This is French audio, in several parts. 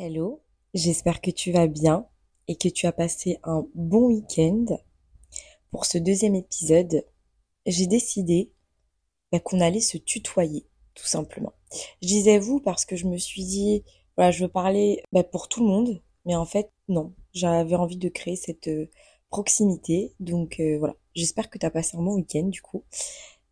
Hello, j'espère que tu vas bien et que tu as passé un bon week-end. Pour ce deuxième épisode, j'ai décidé bah, qu'on allait se tutoyer, tout simplement. Je disais vous parce que je me suis dit, voilà, je veux parler bah, pour tout le monde, mais en fait, non. J'avais envie de créer cette euh, proximité, donc euh, voilà. J'espère que tu as passé un bon week-end du coup.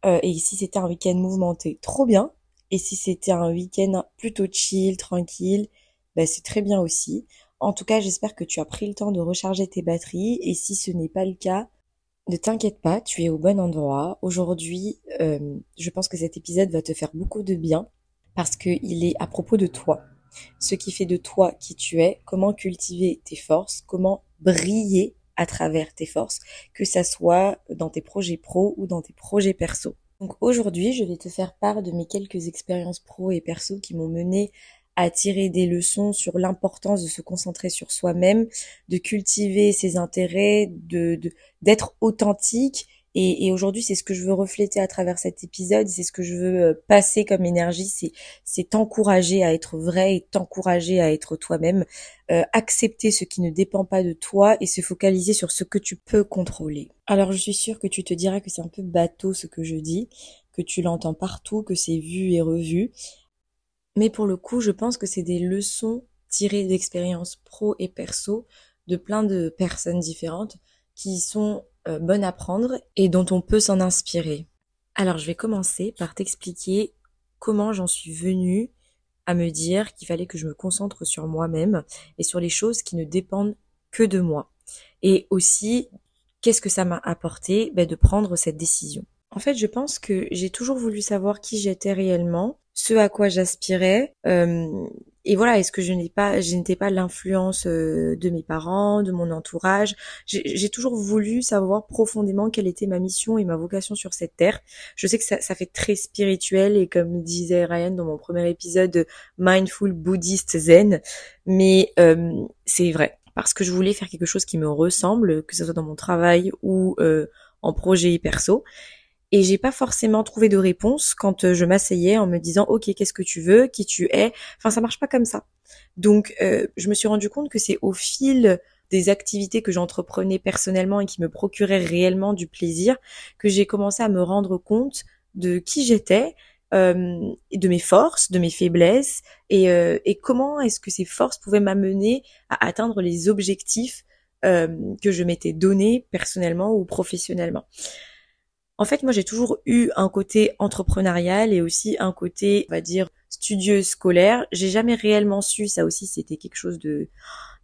Euh, et si c'était un week-end mouvementé, trop bien. Et si c'était un week-end plutôt chill, tranquille, bah, c'est très bien aussi. En tout cas, j'espère que tu as pris le temps de recharger tes batteries et si ce n'est pas le cas, ne t'inquiète pas, tu es au bon endroit. Aujourd'hui, euh, je pense que cet épisode va te faire beaucoup de bien parce qu'il est à propos de toi. Ce qui fait de toi qui tu es, comment cultiver tes forces, comment briller à travers tes forces, que ça soit dans tes projets pro ou dans tes projets perso. Donc aujourd'hui, je vais te faire part de mes quelques expériences pro et perso qui m'ont mené à tirer des leçons sur l'importance de se concentrer sur soi-même, de cultiver ses intérêts, de d'être authentique. Et, et aujourd'hui, c'est ce que je veux refléter à travers cet épisode, c'est ce que je veux euh, passer comme énergie, c'est c'est t'encourager à être vrai et t'encourager à être toi-même, euh, accepter ce qui ne dépend pas de toi et se focaliser sur ce que tu peux contrôler. Alors je suis sûre que tu te diras que c'est un peu bateau ce que je dis, que tu l'entends partout, que c'est vu et revu. Mais pour le coup, je pense que c'est des leçons tirées d'expériences pro et perso de plein de personnes différentes qui sont euh, bonnes à prendre et dont on peut s'en inspirer. Alors je vais commencer par t'expliquer comment j'en suis venue à me dire qu'il fallait que je me concentre sur moi-même et sur les choses qui ne dépendent que de moi. Et aussi, qu'est-ce que ça m'a apporté ben, de prendre cette décision. En fait, je pense que j'ai toujours voulu savoir qui j'étais réellement ce à quoi j'aspirais. Euh, et voilà, est-ce que je n'ai pas, je n'étais pas l'influence euh, de mes parents, de mon entourage? J'ai toujours voulu savoir profondément quelle était ma mission et ma vocation sur cette terre. Je sais que ça, ça fait très spirituel et comme disait Ryan dans mon premier épisode, mindful, bouddhiste, zen. Mais euh, c'est vrai parce que je voulais faire quelque chose qui me ressemble, que ce soit dans mon travail ou euh, en projet perso et j'ai pas forcément trouvé de réponse quand euh, je m'asseyais en me disant ok qu'est-ce que tu veux qui tu es? Enfin ça marche pas comme ça donc euh, je me suis rendu compte que c'est au fil des activités que j'entreprenais personnellement et qui me procuraient réellement du plaisir que j'ai commencé à me rendre compte de qui j'étais euh, de mes forces, de mes faiblesses et, euh, et comment est-ce que ces forces pouvaient m'amener à atteindre les objectifs euh, que je m'étais donné personnellement ou professionnellement. En fait, moi, j'ai toujours eu un côté entrepreneurial et aussi un côté, on va dire, studieux scolaire. J'ai jamais réellement su, ça aussi, c'était quelque chose de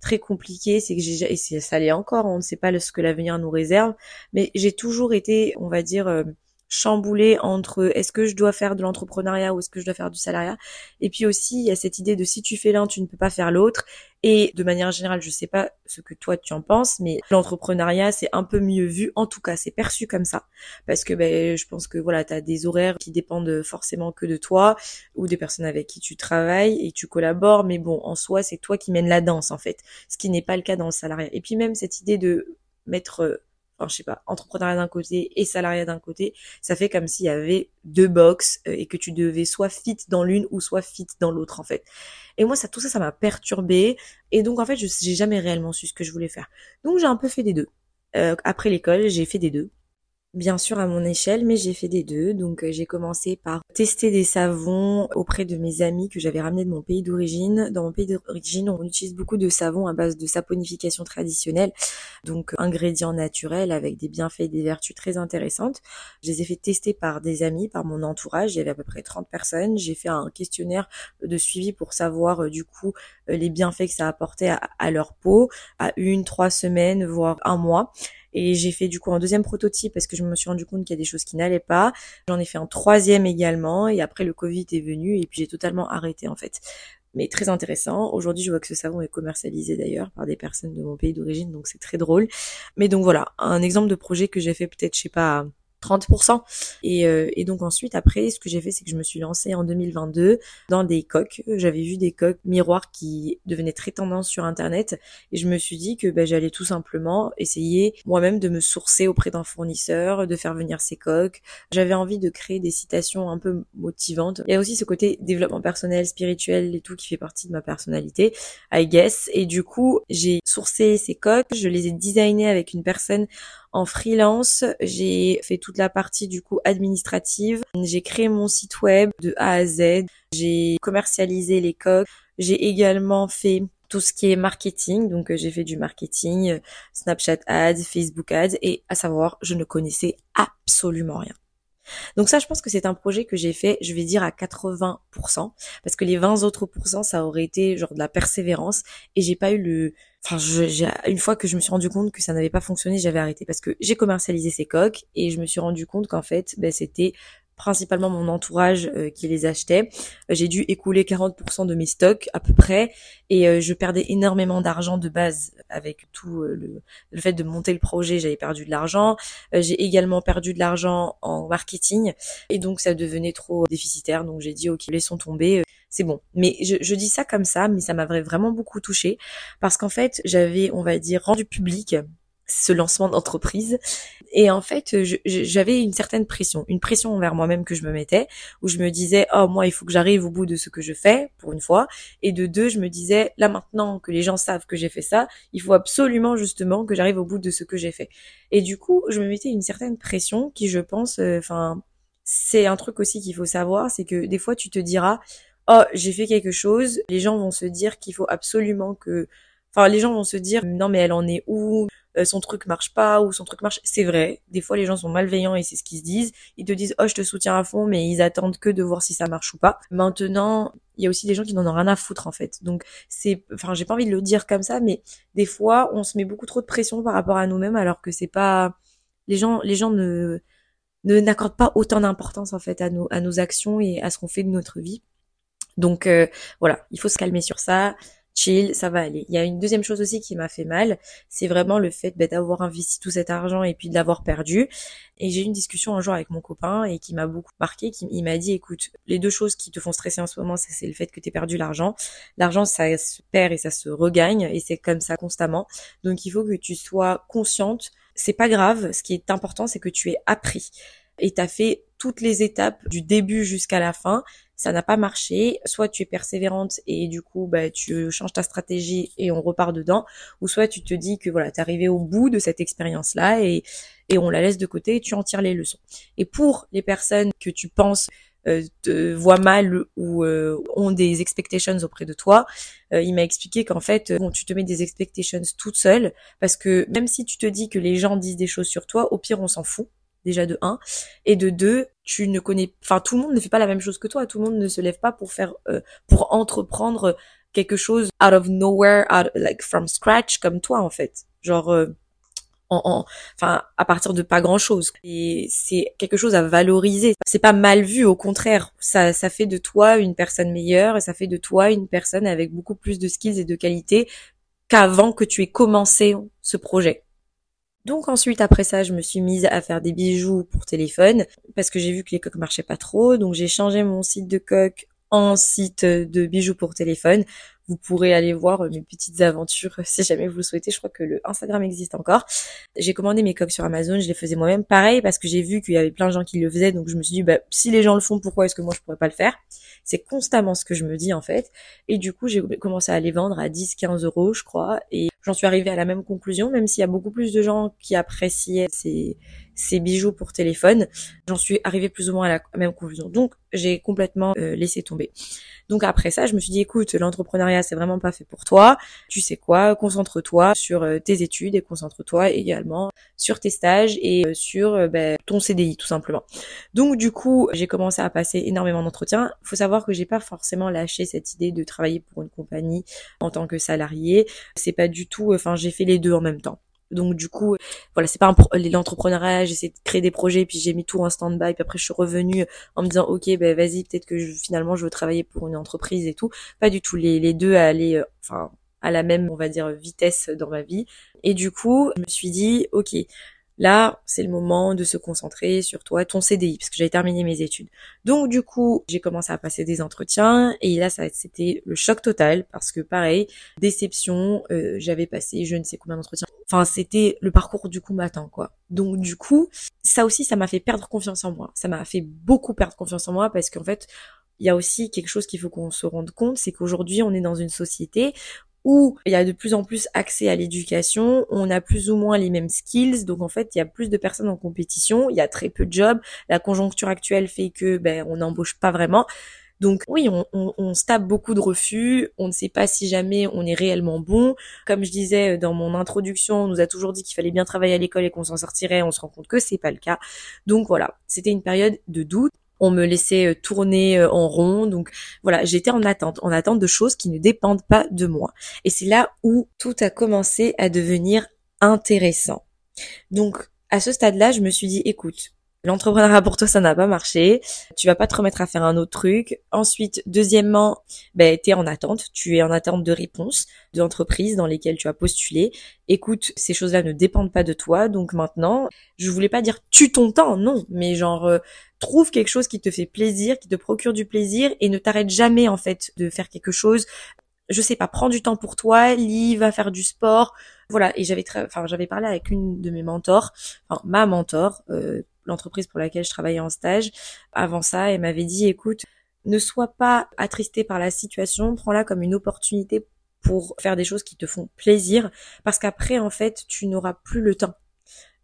très compliqué. C'est que j'ai, et ça l'est encore, on ne sait pas ce que l'avenir nous réserve, mais j'ai toujours été, on va dire, euh, chamboulée entre est-ce que je dois faire de l'entrepreneuriat ou est-ce que je dois faire du salariat? Et puis aussi il y a cette idée de si tu fais l'un tu ne peux pas faire l'autre. Et de manière générale je sais pas ce que toi tu en penses mais l'entrepreneuriat c'est un peu mieux vu. En tout cas c'est perçu comme ça. Parce que ben je pense que voilà tu as des horaires qui dépendent forcément que de toi ou des personnes avec qui tu travailles et tu collabores. Mais bon en soi c'est toi qui mènes la danse en fait. Ce qui n'est pas le cas dans le salariat. Et puis même cette idée de mettre je sais pas, entrepreneuriat d'un côté et salariat d'un côté, ça fait comme s'il y avait deux box euh, et que tu devais soit fit dans l'une ou soit fit dans l'autre en fait. Et moi tout ça ça m'a perturbé et donc en fait je j'ai jamais réellement su ce que je voulais faire. Donc j'ai un peu fait des deux. Euh, après l'école, j'ai fait des deux bien sûr à mon échelle, mais j'ai fait des deux. Donc euh, j'ai commencé par tester des savons auprès de mes amis que j'avais ramenés de mon pays d'origine. Dans mon pays d'origine, on utilise beaucoup de savons à base de saponification traditionnelle, donc ingrédients naturels avec des bienfaits et des vertus très intéressantes. Je les ai fait tester par des amis, par mon entourage. Il y avait à peu près 30 personnes. J'ai fait un questionnaire de suivi pour savoir euh, du coup euh, les bienfaits que ça apportait à, à leur peau à une, trois semaines, voire un mois. Et j'ai fait du coup un deuxième prototype parce que je me suis rendu compte qu'il y a des choses qui n'allaient pas. J'en ai fait un troisième également et après le Covid est venu et puis j'ai totalement arrêté en fait. Mais très intéressant. Aujourd'hui, je vois que ce savon est commercialisé d'ailleurs par des personnes de mon pays d'origine, donc c'est très drôle. Mais donc voilà, un exemple de projet que j'ai fait peut-être, je sais pas, 30%. Et, euh, et donc ensuite, après, ce que j'ai fait, c'est que je me suis lancée en 2022 dans des coques. J'avais vu des coques miroirs qui devenaient très tendance sur Internet et je me suis dit que ben, j'allais tout simplement essayer moi-même de me sourcer auprès d'un fournisseur, de faire venir ces coques. J'avais envie de créer des citations un peu motivantes. Il y a aussi ce côté développement personnel, spirituel et tout qui fait partie de ma personnalité, I guess. Et du coup, j'ai sourcé ces coques, je les ai designées avec une personne en freelance. J'ai fait toute la partie du coup administrative. J'ai créé mon site web de A à Z. J'ai commercialisé les coques. J'ai également fait tout ce qui est marketing. Donc euh, j'ai fait du marketing, euh, Snapchat ads, Facebook ads et à savoir, je ne connaissais absolument rien. Donc ça, je pense que c'est un projet que j'ai fait, je vais dire à 80%, parce que les 20 autres pourcents, ça aurait été genre de la persévérance, et j'ai pas eu le, enfin, une fois que je me suis rendu compte que ça n'avait pas fonctionné, j'avais arrêté parce que j'ai commercialisé ces coques et je me suis rendu compte qu'en fait, ben, c'était principalement mon entourage euh, qui les achetait. Euh, j'ai dû écouler 40% de mes stocks à peu près et euh, je perdais énormément d'argent de base avec tout le, le, fait de monter le projet, j'avais perdu de l'argent. j'ai également perdu de l'argent en marketing et donc ça devenait trop déficitaire donc j'ai dit ok laissons tomber c'est bon. Mais je, je, dis ça comme ça, mais ça m'avait vraiment beaucoup touché parce qu'en fait, j'avais, on va dire, rendu public ce lancement d'entreprise. Et en fait, j'avais une certaine pression, une pression envers moi-même que je me mettais, où je me disais, oh moi, il faut que j'arrive au bout de ce que je fais, pour une fois. Et de deux, je me disais, là maintenant que les gens savent que j'ai fait ça, il faut absolument justement que j'arrive au bout de ce que j'ai fait. Et du coup, je me mettais une certaine pression qui, je pense, euh, enfin, c'est un truc aussi qu'il faut savoir, c'est que des fois, tu te diras, oh, j'ai fait quelque chose, les gens vont se dire qu'il faut absolument que, enfin, les gens vont se dire, non mais elle en est où? Euh, son truc marche pas ou son truc marche. C'est vrai, des fois les gens sont malveillants et c'est ce qu'ils se disent. Ils te disent oh je te soutiens à fond, mais ils attendent que de voir si ça marche ou pas. Maintenant, il y a aussi des gens qui n'en ont rien à foutre en fait. Donc c'est, enfin j'ai pas envie de le dire comme ça, mais des fois on se met beaucoup trop de pression par rapport à nous-mêmes alors que c'est pas les gens, les gens ne ne n'accordent pas autant d'importance en fait à nos à nos actions et à ce qu'on fait de notre vie. Donc euh, voilà, il faut se calmer sur ça chill, ça va aller. Il y a une deuxième chose aussi qui m'a fait mal, c'est vraiment le fait bah, d'avoir investi tout cet argent et puis de l'avoir perdu. Et j'ai eu une discussion un jour avec mon copain et qui m'a beaucoup marqué, qui il m'a dit écoute, les deux choses qui te font stresser en ce moment, c'est le fait que tu aies perdu l'argent. L'argent ça se perd et ça se regagne et c'est comme ça constamment. Donc il faut que tu sois consciente, c'est pas grave, ce qui est important c'est que tu aies appris et tu as fait toutes les étapes du début jusqu'à la fin ça n'a pas marché, soit tu es persévérante et du coup bah tu changes ta stratégie et on repart dedans, ou soit tu te dis que voilà, tu es arrivé au bout de cette expérience là et et on la laisse de côté et tu en tires les leçons. Et pour les personnes que tu penses euh, te voient mal ou euh, ont des expectations auprès de toi, euh, il m'a expliqué qu'en fait, bon, tu te mets des expectations toute seule parce que même si tu te dis que les gens disent des choses sur toi, au pire on s'en fout déjà de 1 et de 2 tu ne connais enfin tout le monde ne fait pas la même chose que toi. Tout le monde ne se lève pas pour faire euh, pour entreprendre quelque chose out of nowhere out, like from scratch comme toi en fait. Genre euh, en, enfin à partir de pas grand chose et c'est quelque chose à valoriser. C'est pas mal vu au contraire. Ça ça fait de toi une personne meilleure et ça fait de toi une personne avec beaucoup plus de skills et de qualités qu'avant que tu aies commencé ce projet donc ensuite après ça, je me suis mise à faire des bijoux pour téléphone parce que j'ai vu que les coques marchaient pas trop. Donc j'ai changé mon site de coque en site de bijoux pour téléphone. Vous pourrez aller voir mes petites aventures si jamais vous le souhaitez. Je crois que le Instagram existe encore. J'ai commandé mes coques sur Amazon, je les faisais moi-même. Pareil parce que j'ai vu qu'il y avait plein de gens qui le faisaient. Donc je me suis dit, bah, si les gens le font, pourquoi est-ce que moi je pourrais pas le faire? C'est constamment ce que je me dis en fait. Et du coup, j'ai commencé à les vendre à 10, 15 euros, je crois. Et j'en suis arrivée à la même conclusion, même s'il y a beaucoup plus de gens qui appréciaient ces, ces bijoux pour téléphone, j'en suis arrivée plus ou moins à la même conclusion. Donc j'ai complètement euh, laissé tomber. Donc après ça, je me suis dit écoute, l'entrepreneuriat c'est vraiment pas fait pour toi. Tu sais quoi, concentre-toi sur euh, tes études et concentre-toi également sur tes stages et euh, sur ben, ton CDI tout simplement. Donc du coup, j'ai commencé à passer énormément d'entretiens. Faut savoir que j'ai pas forcément lâché cette idée de travailler pour une compagnie en tant que salarié. C'est pas du tout, enfin j'ai fait les deux en même temps. Donc du coup, voilà, c'est pas l'entrepreneuriat, j'essaie de créer des projets, puis j'ai mis tout en stand-by, puis après je suis revenue en me disant ok, ben vas-y, peut-être que finalement je veux travailler pour une entreprise et tout. Pas du tout, les, les deux à aller, euh, enfin à la même, on va dire, vitesse dans ma vie. Et du coup, je me suis dit ok, là, c'est le moment de se concentrer sur toi, ton CDI, parce que j'avais terminé mes études. Donc du coup, j'ai commencé à passer des entretiens et là, ça c'était le choc total parce que pareil, déception, euh, j'avais passé je ne sais combien d'entretiens. Enfin, c'était le parcours du coup matin quoi. Donc du coup, ça aussi, ça m'a fait perdre confiance en moi. Ça m'a fait beaucoup perdre confiance en moi parce qu'en fait, il y a aussi quelque chose qu'il faut qu'on se rende compte, c'est qu'aujourd'hui on est dans une société où il y a de plus en plus accès à l'éducation, on a plus ou moins les mêmes skills, donc en fait il y a plus de personnes en compétition, il y a très peu de jobs, la conjoncture actuelle fait que ben on n'embauche pas vraiment. Donc oui, on, on, se tape beaucoup de refus, on ne sait pas si jamais on est réellement bon. Comme je disais dans mon introduction, on nous a toujours dit qu'il fallait bien travailler à l'école et qu'on s'en sortirait, on se rend compte que c'est pas le cas. Donc voilà, c'était une période de doute on me laissait euh, tourner euh, en rond. Donc voilà, j'étais en attente, en attente de choses qui ne dépendent pas de moi. Et c'est là où tout a commencé à devenir intéressant. Donc à ce stade-là, je me suis dit, écoute, L'entrepreneuriat pour toi, ça n'a pas marché. Tu vas pas te remettre à faire un autre truc. Ensuite, deuxièmement, ben, tu es en attente. Tu es en attente de réponses d'entreprises dans lesquelles tu as postulé. Écoute, ces choses-là ne dépendent pas de toi. Donc maintenant, je voulais pas dire tue ton temps, non. Mais genre, euh, trouve quelque chose qui te fait plaisir, qui te procure du plaisir et ne t'arrête jamais, en fait, de faire quelque chose je sais pas, prends du temps pour toi, lis, va faire du sport, voilà. Et j'avais enfin, j'avais parlé avec une de mes mentors, enfin ma mentor, euh, l'entreprise pour laquelle je travaillais en stage. Avant ça, elle m'avait dit, écoute, ne sois pas attristé par la situation, prends-la comme une opportunité pour faire des choses qui te font plaisir, parce qu'après, en fait, tu n'auras plus le temps.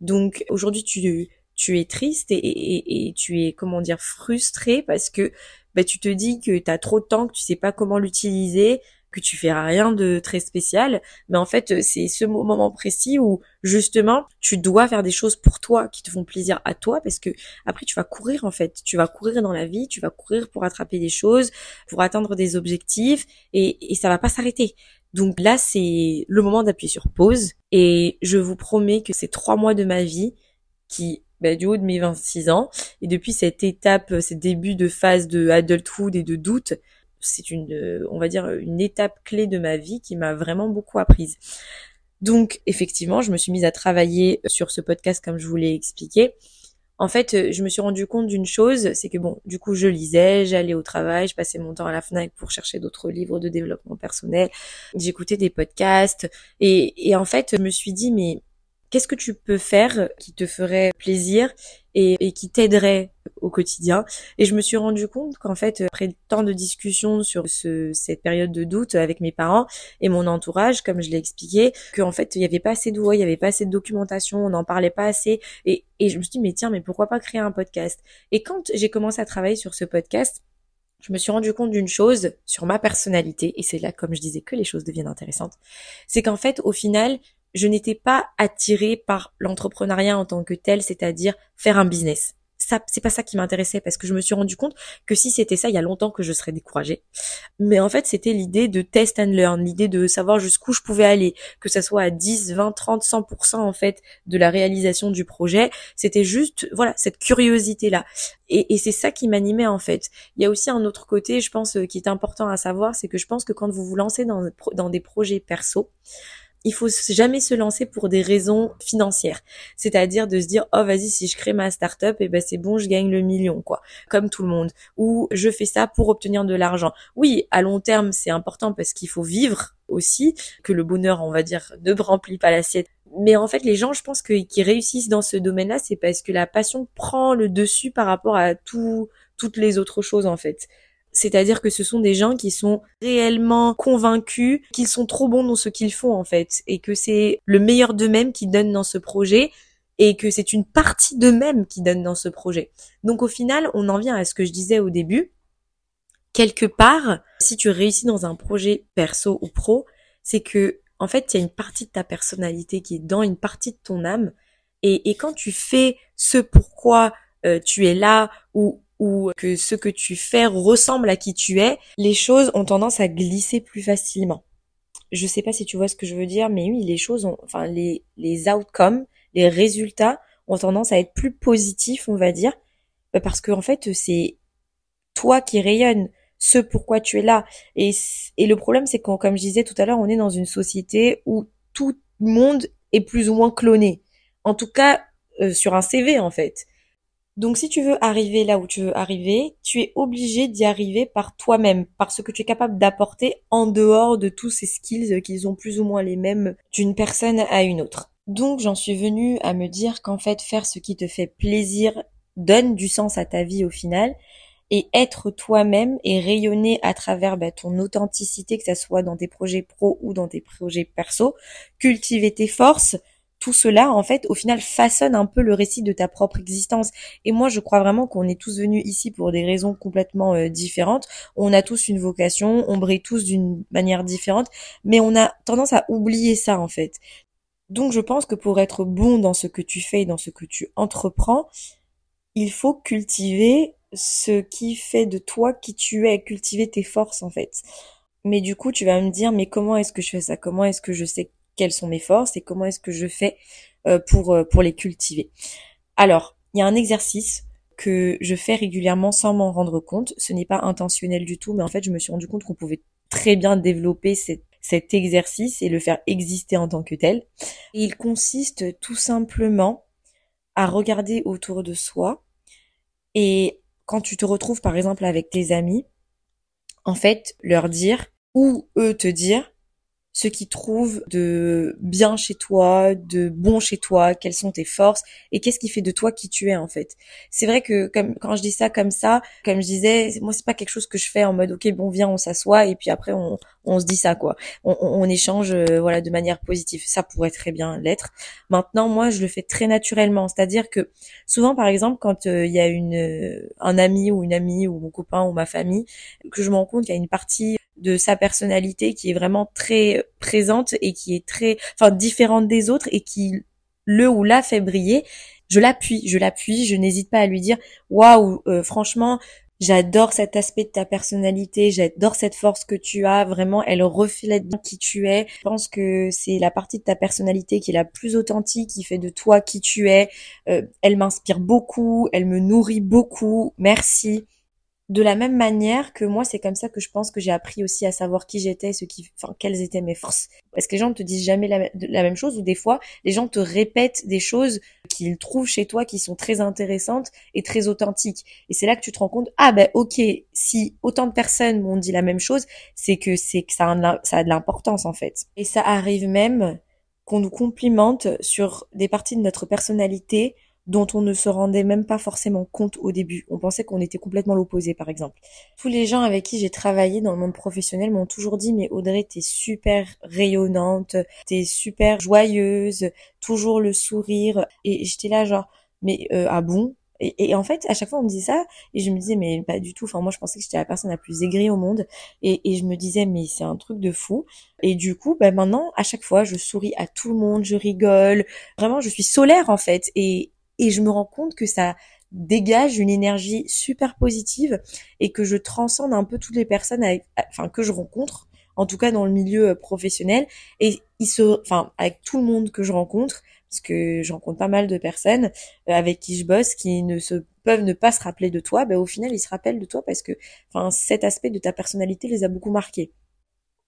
Donc aujourd'hui, tu, tu es triste et, et, et, tu es, comment dire, frustré parce que bah, tu te dis que tu as trop de temps, que tu sais pas comment l'utiliser, que tu feras rien de très spécial, mais en fait c'est ce moment précis où justement tu dois faire des choses pour toi qui te font plaisir à toi parce que après tu vas courir en fait, tu vas courir dans la vie, tu vas courir pour attraper des choses, pour atteindre des objectifs et, et ça va pas s'arrêter. Donc là c'est le moment d'appuyer sur pause et je vous promets que ces trois mois de ma vie qui bah, du haut de mes 26 ans et depuis cette étape, ces débuts de phase de adulthood et de doute, c'est une, on va dire, une étape clé de ma vie qui m'a vraiment beaucoup apprise. Donc, effectivement, je me suis mise à travailler sur ce podcast comme je vous l'ai expliqué. En fait, je me suis rendu compte d'une chose, c'est que bon, du coup, je lisais, j'allais au travail, je passais mon temps à la Fnac pour chercher d'autres livres de développement personnel, j'écoutais des podcasts, et, et en fait, je me suis dit, mais qu'est-ce que tu peux faire qui te ferait plaisir et, qui t'aiderait au quotidien? Et je me suis rendu compte qu'en fait, après tant de discussions sur ce, cette période de doute avec mes parents et mon entourage, comme je l'ai expliqué, qu'en fait, il n'y avait pas assez de voix, il n'y avait pas assez de documentation, on n'en parlait pas assez. Et, et je me suis dit, mais tiens, mais pourquoi pas créer un podcast? Et quand j'ai commencé à travailler sur ce podcast, je me suis rendu compte d'une chose sur ma personnalité, et c'est là, comme je disais, que les choses deviennent intéressantes. C'est qu'en fait, au final, je n'étais pas attirée par l'entrepreneuriat en tant que tel, c'est-à-dire faire un business. Ça, c'est pas ça qui m'intéressait parce que je me suis rendu compte que si c'était ça, il y a longtemps que je serais découragée. Mais en fait, c'était l'idée de test and learn, l'idée de savoir jusqu'où je pouvais aller, que ça soit à 10, 20, 30, 100% en fait de la réalisation du projet. C'était juste, voilà, cette curiosité-là. Et, et c'est ça qui m'animait en fait. Il y a aussi un autre côté, je pense, euh, qui est important à savoir, c'est que je pense que quand vous vous lancez dans, dans des projets perso, il faut jamais se lancer pour des raisons financières. C'est-à-dire de se dire, oh, vas-y, si je crée ma startup, et eh ben, c'est bon, je gagne le million, quoi. Comme tout le monde. Ou je fais ça pour obtenir de l'argent. Oui, à long terme, c'est important parce qu'il faut vivre aussi, que le bonheur, on va dire, ne remplit pas l'assiette. Mais en fait, les gens, je pense que, qui réussissent dans ce domaine-là, c'est parce que la passion prend le dessus par rapport à tout, toutes les autres choses, en fait. C'est-à-dire que ce sont des gens qui sont réellement convaincus qu'ils sont trop bons dans ce qu'ils font en fait et que c'est le meilleur d'eux-mêmes qui donne dans ce projet et que c'est une partie d'eux-mêmes qui donne dans ce projet. Donc au final, on en vient à ce que je disais au début. Quelque part, si tu réussis dans un projet perso ou pro, c'est que en fait, il y a une partie de ta personnalité qui est dans une partie de ton âme et, quand tu fais ce pourquoi euh, tu es là ou ou que ce que tu fais ressemble à qui tu es, les choses ont tendance à glisser plus facilement. Je sais pas si tu vois ce que je veux dire, mais oui, les choses ont, enfin, les, les outcomes, les résultats ont tendance à être plus positifs, on va dire, euh, parce que en fait, c'est toi qui rayonne, ce pourquoi tu es là. Et, et le problème, c'est qu'on, comme je disais tout à l'heure, on est dans une société où tout le monde est plus ou moins cloné. En tout cas, euh, sur un CV en fait. Donc si tu veux arriver là où tu veux arriver, tu es obligé d'y arriver par toi-même, par ce que tu es capable d'apporter en dehors de tous ces skills qui sont plus ou moins les mêmes d'une personne à une autre. Donc j'en suis venue à me dire qu'en fait faire ce qui te fait plaisir donne du sens à ta vie au final et être toi-même et rayonner à travers bah, ton authenticité, que ça soit dans tes projets pro ou dans tes projets perso, cultiver tes forces, tout cela, en fait, au final, façonne un peu le récit de ta propre existence. Et moi, je crois vraiment qu'on est tous venus ici pour des raisons complètement euh, différentes. On a tous une vocation, on brille tous d'une manière différente, mais on a tendance à oublier ça, en fait. Donc, je pense que pour être bon dans ce que tu fais et dans ce que tu entreprends, il faut cultiver ce qui fait de toi qui tu es, cultiver tes forces en fait. Mais du coup, tu vas me dire, mais comment est-ce que je fais ça? Comment est-ce que je sais quelles sont mes forces et comment est-ce que je fais euh, pour euh, pour les cultiver Alors, il y a un exercice que je fais régulièrement sans m'en rendre compte. Ce n'est pas intentionnel du tout, mais en fait, je me suis rendu compte qu'on pouvait très bien développer cet exercice et le faire exister en tant que tel. il consiste tout simplement à regarder autour de soi et quand tu te retrouves par exemple avec tes amis, en fait, leur dire ou eux te dire ce qu'ils trouvent de bien chez toi, de bon chez toi, quelles sont tes forces et qu'est-ce qui fait de toi qui tu es en fait. C'est vrai que comme quand je dis ça comme ça, comme je disais, moi c'est pas quelque chose que je fais en mode ok bon viens on s'assoit et puis après on, on se dit ça quoi. On, on, échange euh, voilà de manière positive. Ça pourrait très bien l'être. Maintenant moi je le fais très naturellement, c'est-à-dire que souvent par exemple quand euh, il y a une euh, un ami ou une amie ou mon copain ou ma famille que je me rends compte qu'il y a une partie de sa personnalité qui est vraiment très présente et qui est très, enfin, différente des autres et qui le ou la fait briller, je l'appuie, je l'appuie, je n'hésite pas à lui dire, waouh, euh, franchement, j'adore cet aspect de ta personnalité, j'adore cette force que tu as, vraiment, elle reflète bien qui tu es. Je pense que c'est la partie de ta personnalité qui est la plus authentique, qui fait de toi qui tu es. Euh, elle m'inspire beaucoup, elle me nourrit beaucoup. Merci de la même manière que moi, c'est comme ça que je pense que j'ai appris aussi à savoir qui j'étais, ce qui, enfin, quelles étaient mes forces. Parce que les gens ne te disent jamais la, même chose ou des fois, les gens te répètent des choses qu'ils trouvent chez toi qui sont très intéressantes et très authentiques. Et c'est là que tu te rends compte, ah ben ok, si autant de personnes m'ont dit la même chose, c'est que c'est que ça ça a de l'importance en fait. Et ça arrive même qu'on nous complimente sur des parties de notre personnalité dont on ne se rendait même pas forcément compte au début. On pensait qu'on était complètement l'opposé, par exemple. Tous les gens avec qui j'ai travaillé dans le monde professionnel m'ont toujours dit, mais Audrey, t'es super rayonnante, t'es super joyeuse, toujours le sourire. Et j'étais là genre, mais euh, ah bon? Et, en fait, à chaque fois, on me disait ça, et je me disais, mais pas du tout. Enfin, moi, je pensais que j'étais la personne la plus aigrie au monde, et, et je me disais, mais c'est un truc de fou. Et du coup, ben maintenant, à chaque fois, je souris à tout le monde, je rigole. Vraiment, je suis solaire en fait. Et, et je me rends compte que ça dégage une énergie super positive et que je transcende un peu toutes les personnes avec, enfin que je rencontre en tout cas dans le milieu euh, professionnel. Et ils se enfin avec tout le monde que je rencontre parce que je rencontre pas mal de personnes euh, avec qui je bosse qui ne se peuvent ne pas se rappeler de toi ben au final ils se rappellent de toi parce que enfin cet aspect de ta personnalité les a beaucoup marqués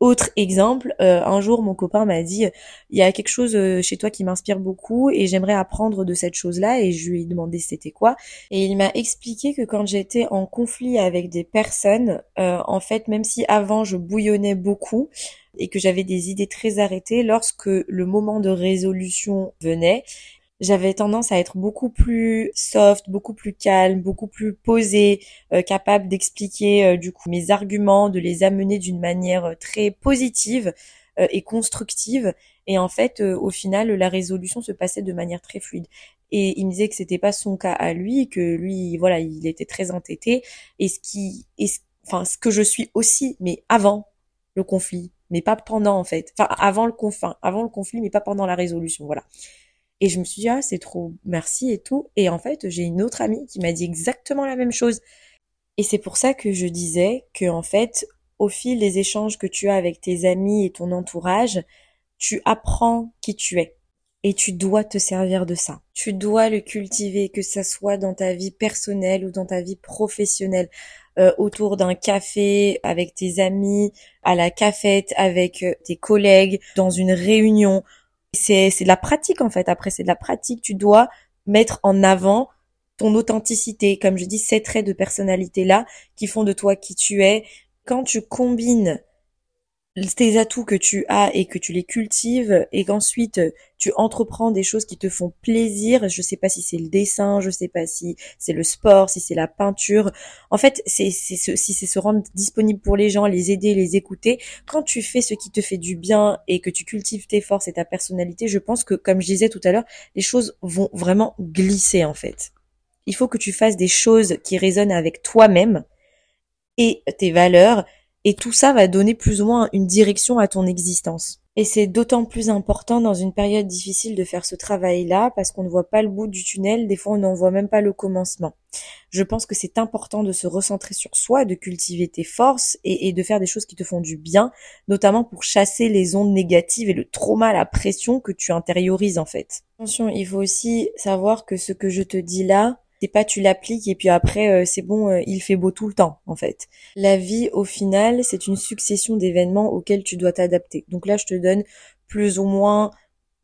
autre exemple, euh, un jour mon copain m'a dit il y a quelque chose euh, chez toi qui m'inspire beaucoup et j'aimerais apprendre de cette chose-là et je lui ai demandé c'était quoi? Et il m'a expliqué que quand j'étais en conflit avec des personnes, euh, en fait même si avant je bouillonnais beaucoup et que j'avais des idées très arrêtées, lorsque le moment de résolution venait, j'avais tendance à être beaucoup plus soft, beaucoup plus calme, beaucoup plus posée, euh, capable d'expliquer euh, du coup mes arguments, de les amener d'une manière euh, très positive et constructive. Et en fait, au final, la résolution se passait de manière très fluide. Et il me disait que c'était pas son cas à lui, que lui, voilà, il était très entêté. Et ce qui, et enfin, ce que je suis aussi, mais avant le conflit, mais pas pendant en fait. Enfin, avant le conflit, avant le conflit, mais pas pendant la résolution. Voilà. Et je me suis dit, ah, c'est trop, merci et tout. Et en fait, j'ai une autre amie qui m'a dit exactement la même chose. Et c'est pour ça que je disais que, en fait, au fil des échanges que tu as avec tes amis et ton entourage, tu apprends qui tu es. Et tu dois te servir de ça. Tu dois le cultiver, que ça soit dans ta vie personnelle ou dans ta vie professionnelle, euh, autour d'un café avec tes amis, à la cafette avec euh, tes collègues, dans une réunion, c'est c'est de la pratique en fait. Après c'est de la pratique. Tu dois mettre en avant ton authenticité, comme je dis, ces traits de personnalité-là qui font de toi qui tu es. Quand tu combines tes atouts que tu as et que tu les cultives et qu'ensuite tu entreprends des choses qui te font plaisir, je sais pas si c'est le dessin, je sais pas si c'est le sport, si c'est la peinture. En fait, c'est si c'est se rendre disponible pour les gens, les aider, les écouter. Quand tu fais ce qui te fait du bien et que tu cultives tes forces et ta personnalité, je pense que comme je disais tout à l'heure, les choses vont vraiment glisser en fait. Il faut que tu fasses des choses qui résonnent avec toi-même et tes valeurs et tout ça va donner plus ou moins une direction à ton existence. Et c'est d'autant plus important dans une période difficile de faire ce travail-là parce qu'on ne voit pas le bout du tunnel, des fois on n'en voit même pas le commencement. Je pense que c'est important de se recentrer sur soi, de cultiver tes forces et, de faire des choses qui te font du bien, notamment pour chasser les ondes négatives et le trauma, la pression que tu intériorises en fait. Attention, il faut aussi savoir que ce que je te dis là, c'est pas tu l'appliques et puis après euh, c'est bon, euh, il fait beau tout le temps en fait. La vie au final, c'est une succession d'événements auxquels tu dois t'adapter. Donc là, je te donne plus ou moins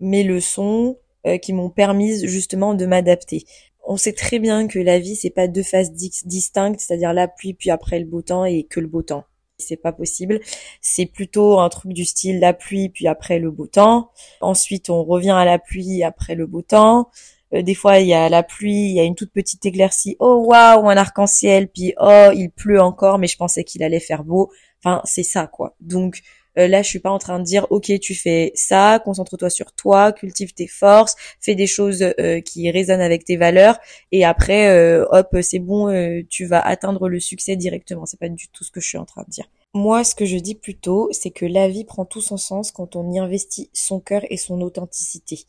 mes leçons euh, qui m'ont permis justement de m'adapter. On sait très bien que la vie c'est pas deux phases distinctes, c'est-à-dire la pluie puis après le beau temps et que le beau temps. C'est pas possible. C'est plutôt un truc du style la pluie puis après le beau temps. Ensuite, on revient à la pluie après le beau temps. Euh, des fois, il y a la pluie, il y a une toute petite éclaircie. Oh waouh, un arc-en-ciel. Puis oh, il pleut encore, mais je pensais qu'il allait faire beau. Enfin, c'est ça quoi. Donc euh, là, je suis pas en train de dire ok, tu fais ça, concentre-toi sur toi, cultive tes forces, fais des choses euh, qui résonnent avec tes valeurs, et après, hop, c'est bon, tu vas atteindre le succès directement. C'est pas du tout ce que je suis en train de dire. Moi, ce que je dis plutôt, c'est que la vie prend tout son sens quand on y investit son cœur et son authenticité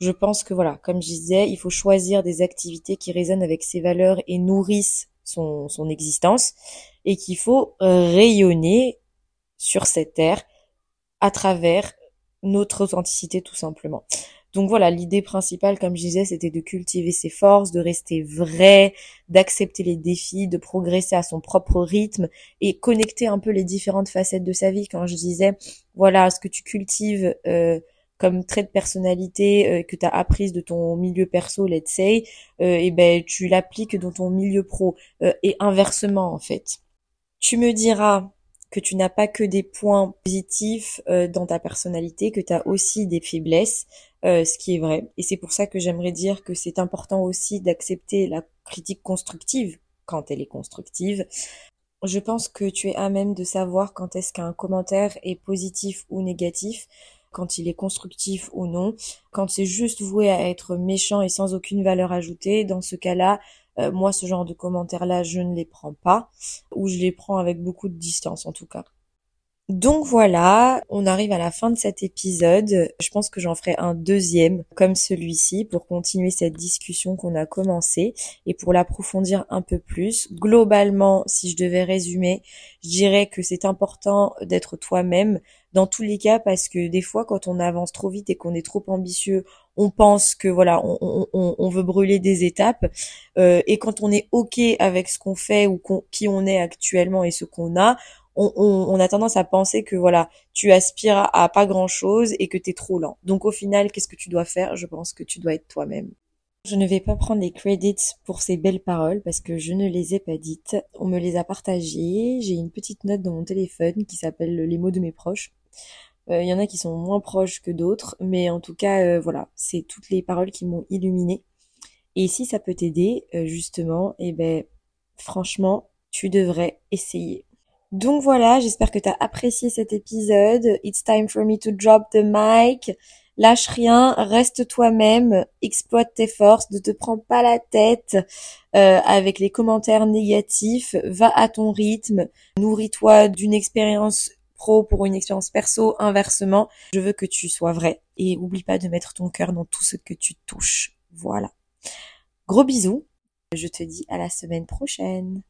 je pense que voilà, comme je disais, il faut choisir des activités qui résonnent avec ses valeurs et nourrissent son, son existence et qu'il faut rayonner sur cette terre à travers notre authenticité tout simplement. Donc voilà, l'idée principale, comme je disais, c'était de cultiver ses forces, de rester vrai, d'accepter les défis, de progresser à son propre rythme et connecter un peu les différentes facettes de sa vie. Quand je disais, voilà, ce que tu cultives euh, comme trait de personnalité euh, que tu as apprise de ton milieu perso, let's say, euh, et ben tu l'appliques dans ton milieu pro euh, et inversement en fait. Tu me diras que tu n'as pas que des points positifs dans ta personnalité, que tu as aussi des faiblesses, ce qui est vrai. Et c'est pour ça que j'aimerais dire que c'est important aussi d'accepter la critique constructive quand elle est constructive. Je pense que tu es à même de savoir quand est-ce qu'un commentaire est positif ou négatif quand il est constructif ou non. Quand c'est juste voué à être méchant et sans aucune valeur ajoutée, dans ce cas-là, euh, moi, ce genre de commentaires-là, je ne les prends pas, ou je les prends avec beaucoup de distance en tout cas. Donc voilà, on arrive à la fin de cet épisode. Je pense que j'en ferai un deuxième comme celui-ci pour continuer cette discussion qu'on a commencée et pour l'approfondir un peu plus. Globalement, si je devais résumer, je dirais que c'est important d'être toi-même dans tous les cas parce que des fois quand on avance trop vite et qu'on est trop ambitieux, on pense que voilà, on, veut brûler des étapes euh, et quand on est ok avec ce qu'on fait ou qui on est actuellement et ce qu'on a, on, a tendance à penser que voilà, tu aspires à, pas grand chose et que tu es trop lent. Donc au final, qu'est-ce que tu dois faire? Je pense que tu dois être toi-même. Je ne vais pas prendre les credits pour ces belles paroles parce que je ne les ai pas dites. On me les a partagées. J'ai une petite note dans mon téléphone qui s'appelle les mots de mes proches. Euh, il y en a qui sont moins proches que d'autres, mais en tout cas, euh, voilà, c'est toutes les paroles qui m'ont illuminé. Et si ça peut t'aider, euh, justement, eh ben, franchement, tu devrais essayer. Donc voilà, j'espère que tu as apprécié cet épisode. It's time for me to drop the mic. Lâche rien, reste toi-même, exploite tes forces, ne te prends pas la tête euh, avec les commentaires négatifs, va à ton rythme, nourris-toi d'une expérience pro pour une expérience perso, inversement. Je veux que tu sois vrai et oublie pas de mettre ton cœur dans tout ce que tu touches. Voilà. Gros bisous. Je te dis à la semaine prochaine.